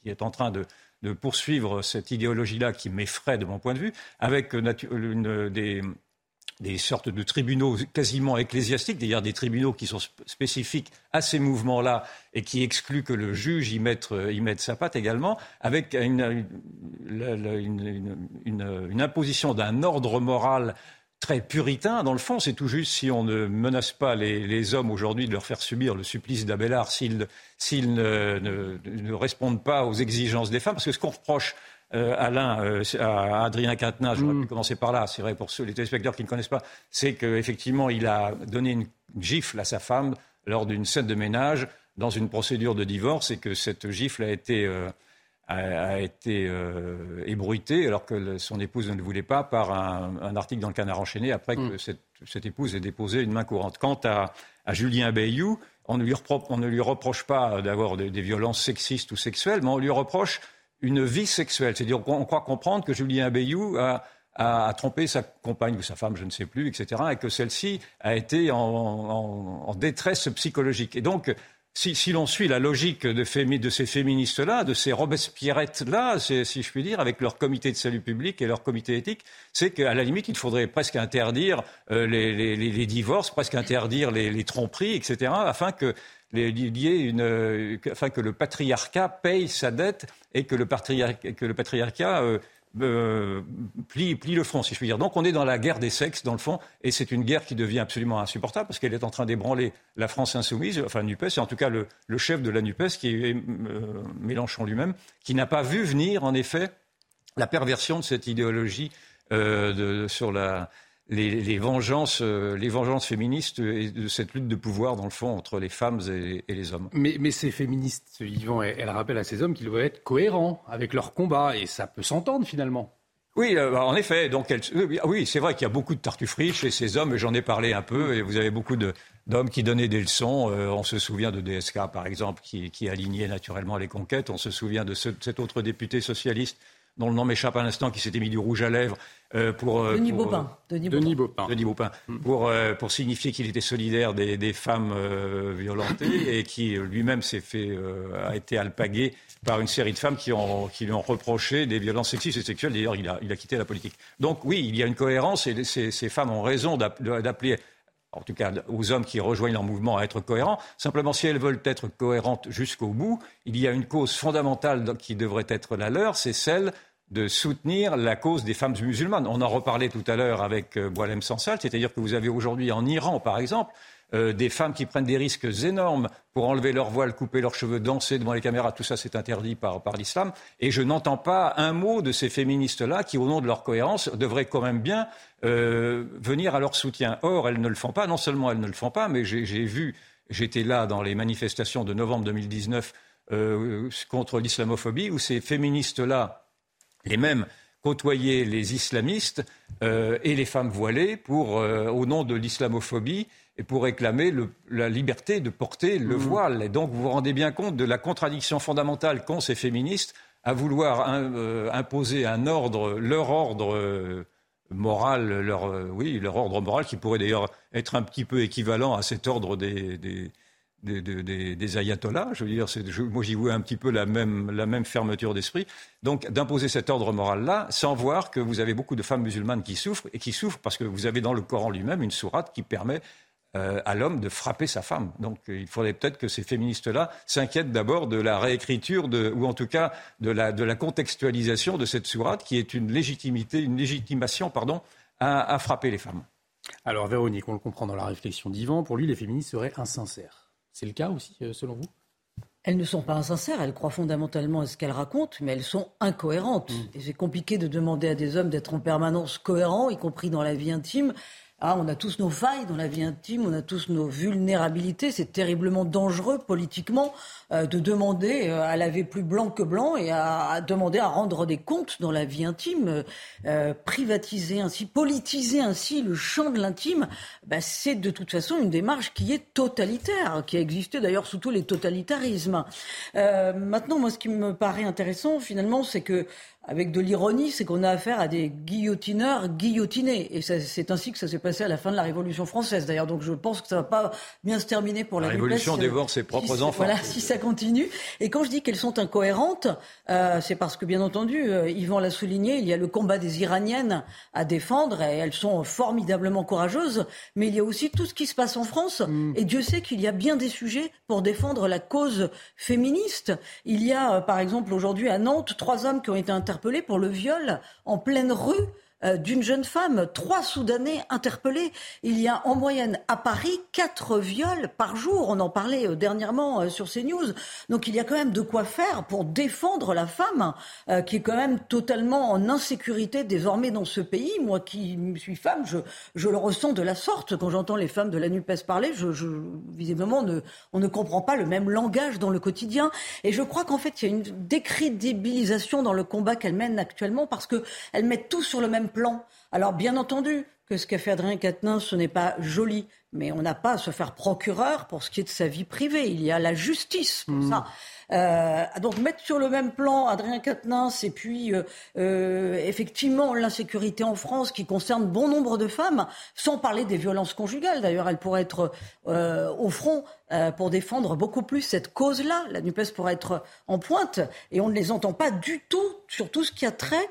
est en train de, de poursuivre cette idéologie-là qui m'effraie de mon point de vue, avec une, des, des sortes de tribunaux quasiment ecclésiastiques, d'ailleurs des tribunaux qui sont spécifiques à ces mouvements-là et qui excluent que le juge y mette, y mette sa patte également, avec une, une imposition d'un ordre moral très puritain. Dans le fond, c'est tout juste si on ne menace pas les, hommes aujourd'hui de leur faire subir le supplice d'Abélard s'ils, s'ils ne, ne, répondent pas aux exigences des femmes. Parce que ce qu'on reproche euh, Alain, euh, à Adrien Quintenat, j'aurais mm. pu commencer par là, c'est vrai pour ceux, les téléspectateurs qui ne connaissent pas, c'est qu'effectivement, il a donné une gifle à sa femme lors d'une scène de ménage dans une procédure de divorce et que cette gifle a été euh, a, été euh, ébruité alors que son épouse ne le voulait pas par un, article dans le Canard enchaîné après que mm. cette, épouse ait déposé une main courante. Quant à, Julien Bayou, on ne, lui on ne lui reproche pas d'avoir des, violences sexistes ou sexuelles, mais on lui reproche une vie sexuelle. C'est-à-dire qu'on croit comprendre que Julien Bayou a, trompé sa compagne ou sa femme, je ne sais plus, etc., et que celle-ci a été en, en, détresse psychologique. Et donc, si, l'on suit la logique de, ces féministes-là, de ces Robespierrettes-là, si je puis dire, avec leur comité de salut public et leur comité éthique, c'est qu'à la limite, il faudrait presque interdire euh, les, divorces, presque interdire les, tromperies, etc., afin que, afin que le patriarcat paye sa dette et que le, patriarcat euh, euh, plie, le front, si je puis dire. Donc on est dans la guerre des sexes, dans le fond, et c'est une guerre qui devient absolument insupportable parce qu'elle est en train d'ébranler la France insoumise, enfin NUPES, et en tout cas le, chef de la NUPES, qui est euh, Mélenchon lui-même, qui n'a pas vu venir, en effet, la perversion de cette idéologie euh, sur la, les, vengeances, euh, les vengeances féministes et de cette lutte de pouvoir, dans le fond, entre les femmes et, les hommes. Mais, ces féministes, Yvan, elles, rappellent à ces hommes qu'ils doivent être cohérents avec leur combat, et ça peut s'entendre finalement. Oui, euh, en effet. Donc, oui, c'est vrai qu'il y a beaucoup de tartufferies chez ces hommes. J'en ai parlé un peu. Et vous avez beaucoup d'hommes qui donnaient des leçons. Euh, on se souvient de DSK, par exemple, qui, qui, alignait naturellement les conquêtes. On se souvient de cet autre député socialiste dont le nom m'échappe à l'instant, qui s'était mis du rouge à lèvres euh, pour, euh, Denis, Baupin. Euh, Denis, Baupin. Denis Baupin. Mm. Pour, pour signifier qu'il était solidaire des, des femmes violentées et qui lui-même s'est fait a été alpagué par une série de femmes qui, ont, qui lui ont reproché des violences sexistes et sexuelles. D'ailleurs, il a, il a quitté la politique. Donc oui, il y a une cohérence et ces, ces femmes ont raison d'appeler en tout cas aux hommes qui rejoignent leur mouvement, à être cohérents. Simplement, si elles veulent être cohérentes jusqu'au bout, il y a une cause fondamentale qui devrait être la leur, c'est celle de soutenir la cause des femmes musulmanes. On en reparlait tout à l'heure avec euh, Boilem Sansal, c'est-à-dire que vous avez aujourd'hui en Iran, par exemple, euh, des femmes qui prennent des risques énormes pour enlever leur voile, couper leurs cheveux, danser devant les caméras, tout ça c'est interdit par, l'islam. Et je n'entends pas un mot de ces féministes-là qui, au nom de leur cohérence, devraient quand même bien euh, venir à leur soutien. Or, elles ne le font pas. Non seulement elles ne le font pas, mais j'ai vu, j'étais là dans les manifestations de novembre 2019 contre l'islamophobie, où ces féministes-là les mêmes côtoyer les islamistes euh, et les femmes voilées pour, euh, au nom de l'islamophobie et pour réclamer la liberté de porter le mmh. voile. Et donc vous vous rendez bien compte de la contradiction fondamentale qu'ont ces féministes à vouloir euh, imposer un ordre, leur ordre moral, leur, oui, leur ordre moral qui pourrait d'ailleurs être un petit peu équivalent à cet ordre des des, ayatollahs. Je veux dire, moi j'y vois un petit peu la même, fermeture d'esprit. Donc d'imposer cet ordre moral-là, sans voir que vous avez beaucoup de femmes musulmanes qui souffrent, et qui souffrent parce que vous avez dans le Coran lui-même une sourate qui permet euh, à l'homme de frapper sa femme. Donc il faudrait peut-être que ces féministes-là s'inquiètent d'abord de la réécriture, ou en tout cas de la, de la contextualisation de cette sourate qui est une légitimité, une légitimation, pardon, à, à frapper les femmes. Alors Véronique, on le comprend dans la réflexion d'Ivan, pour lui les féministes seraient insincères. C'est le cas aussi, euh, selon vous? Elles ne sont pas insincères, elles croient fondamentalement à ce qu'elles racontent, mais elles sont incohérentes. Mm. Et c'est compliqué de demander à des hommes d'être en permanence cohérents, y compris dans la vie intime, ah, on a tous nos failles dans la vie intime, on a tous nos vulnérabilités. C'est terriblement dangereux politiquement euh, de demander euh, à laver plus blanc que blanc et à, demander à rendre des comptes dans la vie intime. Euh, privatiser ainsi, politiser ainsi le champ de l'intime, bah, c'est de toute façon une démarche qui est totalitaire, qui a existé d'ailleurs sous tous les totalitarismes. maintenant, moi, ce qui me paraît intéressant finalement, c'est que avec de l'ironie, c'est qu'on a affaire à des guillotineurs guillotinés. Et c'est ainsi que ça s'est passé à la fin de la Révolution française. D'ailleurs, donc je pense que ça va pas bien se terminer pour la, la Révolution dévore ses propres enfants. Voilà, si ça continue. Et quand je dis qu'elles sont incohérentes, euh, c'est parce que, bien entendu, euh, Yvan l'a souligné, il y a le combat des Iraniennes à défendre et elles sont formidablement courageuses. Mais il y a aussi tout ce qui se passe en France. Mm. Et Dieu sait qu'il y a bien des sujets pour défendre la cause féministe. Il y a, euh, par exemple, aujourd'hui à Nantes, trois hommes qui ont été interpellé pour le viol en pleine rue d'une jeune femme. Trois Soudanais interpellés. Il y a en moyenne à Paris quatre viols par jour. On en parlait euh, dernièrement euh, sur CNews. Donc il y a quand même de quoi faire pour défendre la femme qui est quand même totalement en insécurité désormais dans ce pays. Moi qui suis femme, je, le ressens de la sorte. Quand j'entends les femmes de la NUPES parler, visiblement ne, on ne comprend pas le même langage dans le quotidien. Et je crois qu'en fait il y a une décrédibilisation dans le combat qu'elles mènent actuellement parce qu'elles mettent tout sur le même plan. Alors bien entendu que ce qu'a fait Adrien Quatennens, ce n'est pas joli, mais on n'a pas à se faire procureur pour ce qui est de sa vie privée. Il y a la justice pour mmh. ça. Euh, donc mettre sur le même plan Adrien Quatennens et puis euh, euh, effectivement l'insécurité en France qui concerne bon nombre de femmes, sans parler des violences conjugales. D'ailleurs, elle pourrait être au front pour défendre beaucoup plus cette cause-là. La NUPES pourrait être en pointe et on ne les entend pas du tout sur tout ce qui a trait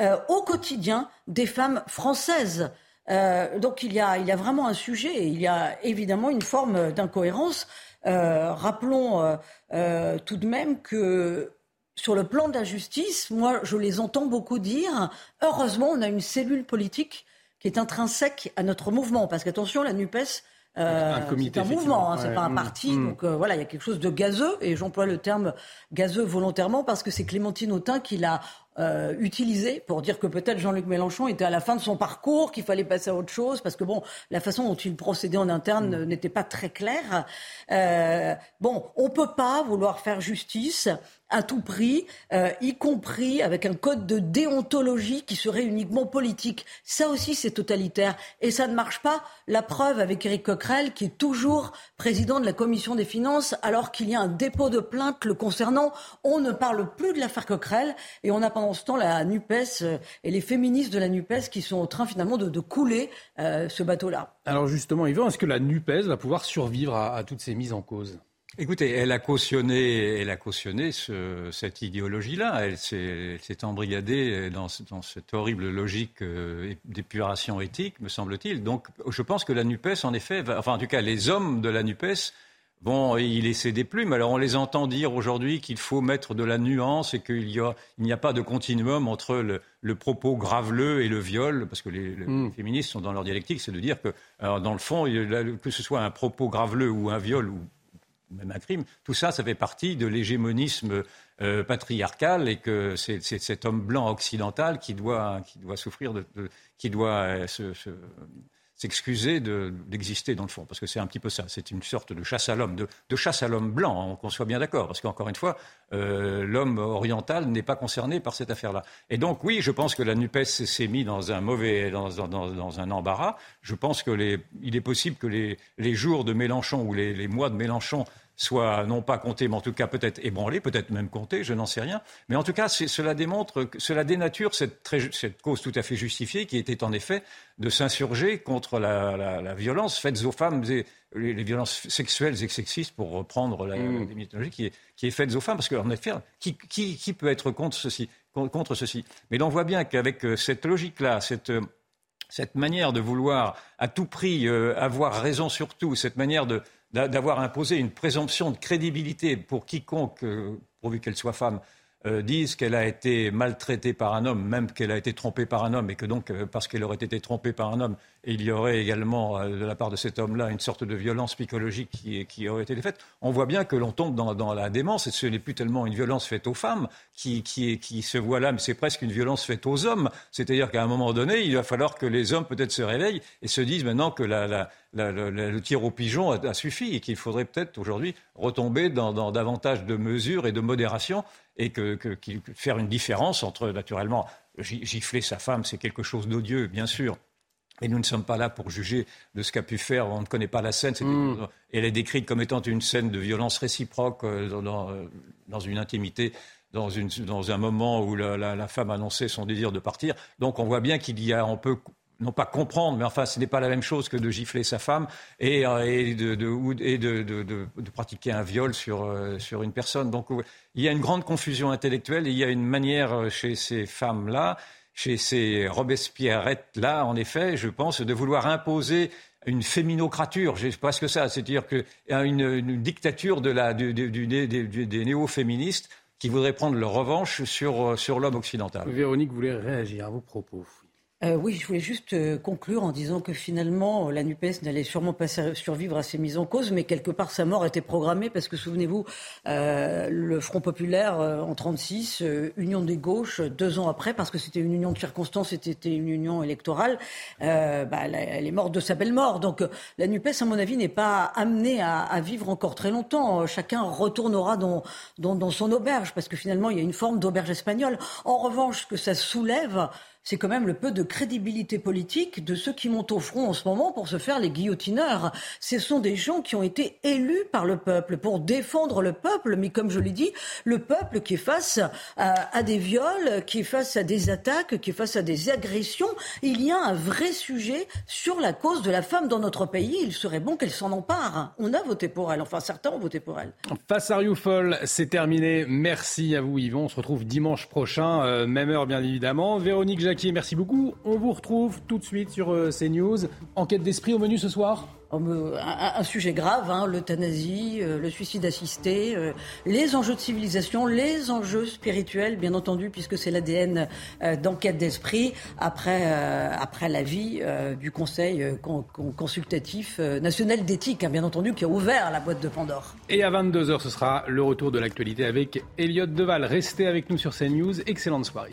euh, au quotidien des femmes françaises. Euh, donc il y, a, il y a vraiment un sujet et il y a évidemment une forme d'incohérence. Euh, rappelons tout de même que sur le plan de la justice, moi je les entends beaucoup dire, heureusement on a une cellule politique qui est intrinsèque à notre mouvement. Parce qu'attention, la NUPES, euh, c'est un mouvement, hein, c'est pas un parti. Mm. Donc voilà, il y a quelque chose de gazeux, et j'emploie le terme gazeux volontairement parce que c'est Clémentine Autain qui l'a euh, utilisé pour dire que peut-être Jean-Luc Mélenchon était à la fin de son parcours, qu'il fallait passer à autre chose, parce que bon, la façon dont il procédait en interne mm. n'était pas très claire. Euh, bon, on peut pas vouloir faire justice à tout prix, euh, y compris avec un code de déontologie qui serait uniquement politique. Ça aussi, c'est totalitaire. Et ça ne marche pas. La preuve avec Éric Coquerel, qui est toujours président de la commission des finances, alors qu'il y a un dépôt de plainte le concernant. On ne parle plus de l'affaire Coquerel et on a pendant ce temps la NUPES euh, et les féministes de la NUPES qui sont en train finalement de, couler euh, ce bateau-là. Alors justement, Yvan, est-ce que la NUPES va pouvoir survivre à toutes ces mises en cause? Écoutez, elle a cautionné, elle a cautionné ce, cette idéologie-là. Elle s'est embrigadée dans, dans, cette horrible logique euh, d'épuration éthique, me semble-t-il. Donc, je pense que la Nupes, en effet, va, enfin, en tout cas, les hommes de la Nupes vont y laisser des plumes. Alors on les entend dire aujourd'hui qu'il faut mettre de la nuance et qu'il n'y a, pas de continuum entre le, propos graveleux et le viol, parce que les, hmm. féministes sont dans leur dialectique, c'est de dire que, dans le fond, que ce soit un propos graveleux ou un viol ou même un crime, tout ça, ça fait partie de l'hégémonisme euh, patriarcal et que c'est cet homme blanc occidental qui doit, qui doit souffrir, de, qui doit euh, se, s'excuser d'exister dans le fond, parce que c'est un petit peu ça, c'est une sorte de chasse à l'homme, de, chasse à l'homme blanc, hein, qu'on soit bien d'accord, parce qu'encore une fois, euh, l'homme oriental n'est pas concerné par cette affaire-là. Et donc oui, je pense que la NUPES s'est mis dans un mauvais, dans, dans, un embarras. Je pense qu'il est possible que les, les, jours de Mélenchon ou les, les mois de Mélenchon soit non pas compté, mais en tout cas peut-être ébranlé, peut-être même compté, je n'en sais rien. Mais en tout cas, cela démontre, cela dénature cette, cause tout à fait justifiée qui était en effet de s'insurger contre la, violence faite aux femmes, et, les, violences sexuelles et sexistes, pour reprendre la, mmh. qui est, qui est faite aux femmes, parce qu'en effet, qui, qui, peut être contre ceci, contre ceci? Mais l'on voit bien qu'avec euh, cette logique-là, cette euh, cette manière de vouloir à tout prix euh, avoir raison sur tout, cette manière d'avoir imposé une présomption de crédibilité pour quiconque, euh, pourvu qu'elle soit femme, euh, disent qu'elle a été maltraitée par un homme, même qu'elle a été trompée par un homme, et que donc, euh, parce qu'elle aurait été trompée par un homme, il y aurait également, euh, de la part de cet homme-là, une sorte de violence psychologique qui, aurait été faite, on voit bien que l'on tombe dans, la démence, et ce n'est plus tellement une violence faite aux femmes qui, se voit là, mais c'est presque une violence faite aux hommes. C'est-à-dire qu'à un moment donné, il va falloir que les hommes peut-être se réveillent et se disent maintenant que le tir au pigeon a, suffi et qu'il faudrait peut-être aujourd'hui retomber dans davantage de mesures et de modération et que, faire une différence entre, naturellement, gifler sa femme, c'est quelque chose d'odieux, bien sûr. Mais nous ne sommes pas là pour juger de ce qu'a pu faire. On ne connaît pas la scène. Mm. Elle est décrite comme étant une scène de violence réciproque euh, euh, dans, une intimité, dans, un moment où la, la, femme annonçait son désir de partir. Donc on voit bien qu'il y a, on peut non pas comprendre, mais enfin, ce n'est pas la même chose que de gifler sa femme et, euh, de, pratiquer un viol sur, euh, une personne. Donc, il y a une grande confusion intellectuelle et il y a une manière euh, chez ces femmes-là, chez ces Robespierrettes-là, en effet, je pense, de vouloir imposer une féminocrature, j'ai presque ça, c'est-à-dire que une, une dictature des néo-féministes qui voudraient prendre leur revanche sur, sur l'homme occidental. Véronique voulait réagir à vos propos. Euh, oui, je voulais juste euh, conclure en disant que finalement, la NUPES n'allait sûrement pas survivre à ces mises en cause, mais quelque part, sa mort était programmée parce que, souvenez-vous, euh, le Front populaire en 36, Union des gauches, deux ans après, parce que c'était une union de circonstances, c'était une union électorale, bah, elle est morte de sa belle mort. Donc la NUPES, à mon avis, n'est pas amenée à, vivre encore très longtemps. Chacun retournera dans, dans, dans son auberge, parce que finalement, il y a une forme d'auberge espagnole. En revanche, ce que ça soulève, c'est quand même le peu de crédibilité politique de ceux qui montent au front en ce moment pour se faire les guillotineurs. Ce sont des gens qui ont été élus par le peuple pour défendre le peuple, mais comme je l'ai dit, le peuple qui est face à, des viols, qui est face à des attaques, qui est face à des agressions. Il y a un vrai sujet sur la cause de la femme dans notre pays. Il serait bon qu'elle s'en empare. On a voté pour elle, enfin certains ont voté pour elle. Face à Rioufol, c'est terminé. Merci à vous Yvon. On se retrouve dimanche prochain, euh, même heure bien évidemment. Véronique Jacques merci beaucoup. On vous retrouve tout de suite sur euh, CNews. Enquête d'esprit au menu ce soir un, sujet grave, hein, l'euthanasie, euh, le suicide assisté, euh, les enjeux de civilisation, les enjeux spirituels, bien entendu, puisque c'est l'ADN d'enquête d'esprit, après, après l'avis du Conseil consultatif national d'éthique, hein, bien entendu, qui a ouvert la boîte de Pandore. Et à 22h, ce sera le retour de l'actualité avec Elliot Deval. Restez avec nous sur CNews. Excellente soirée.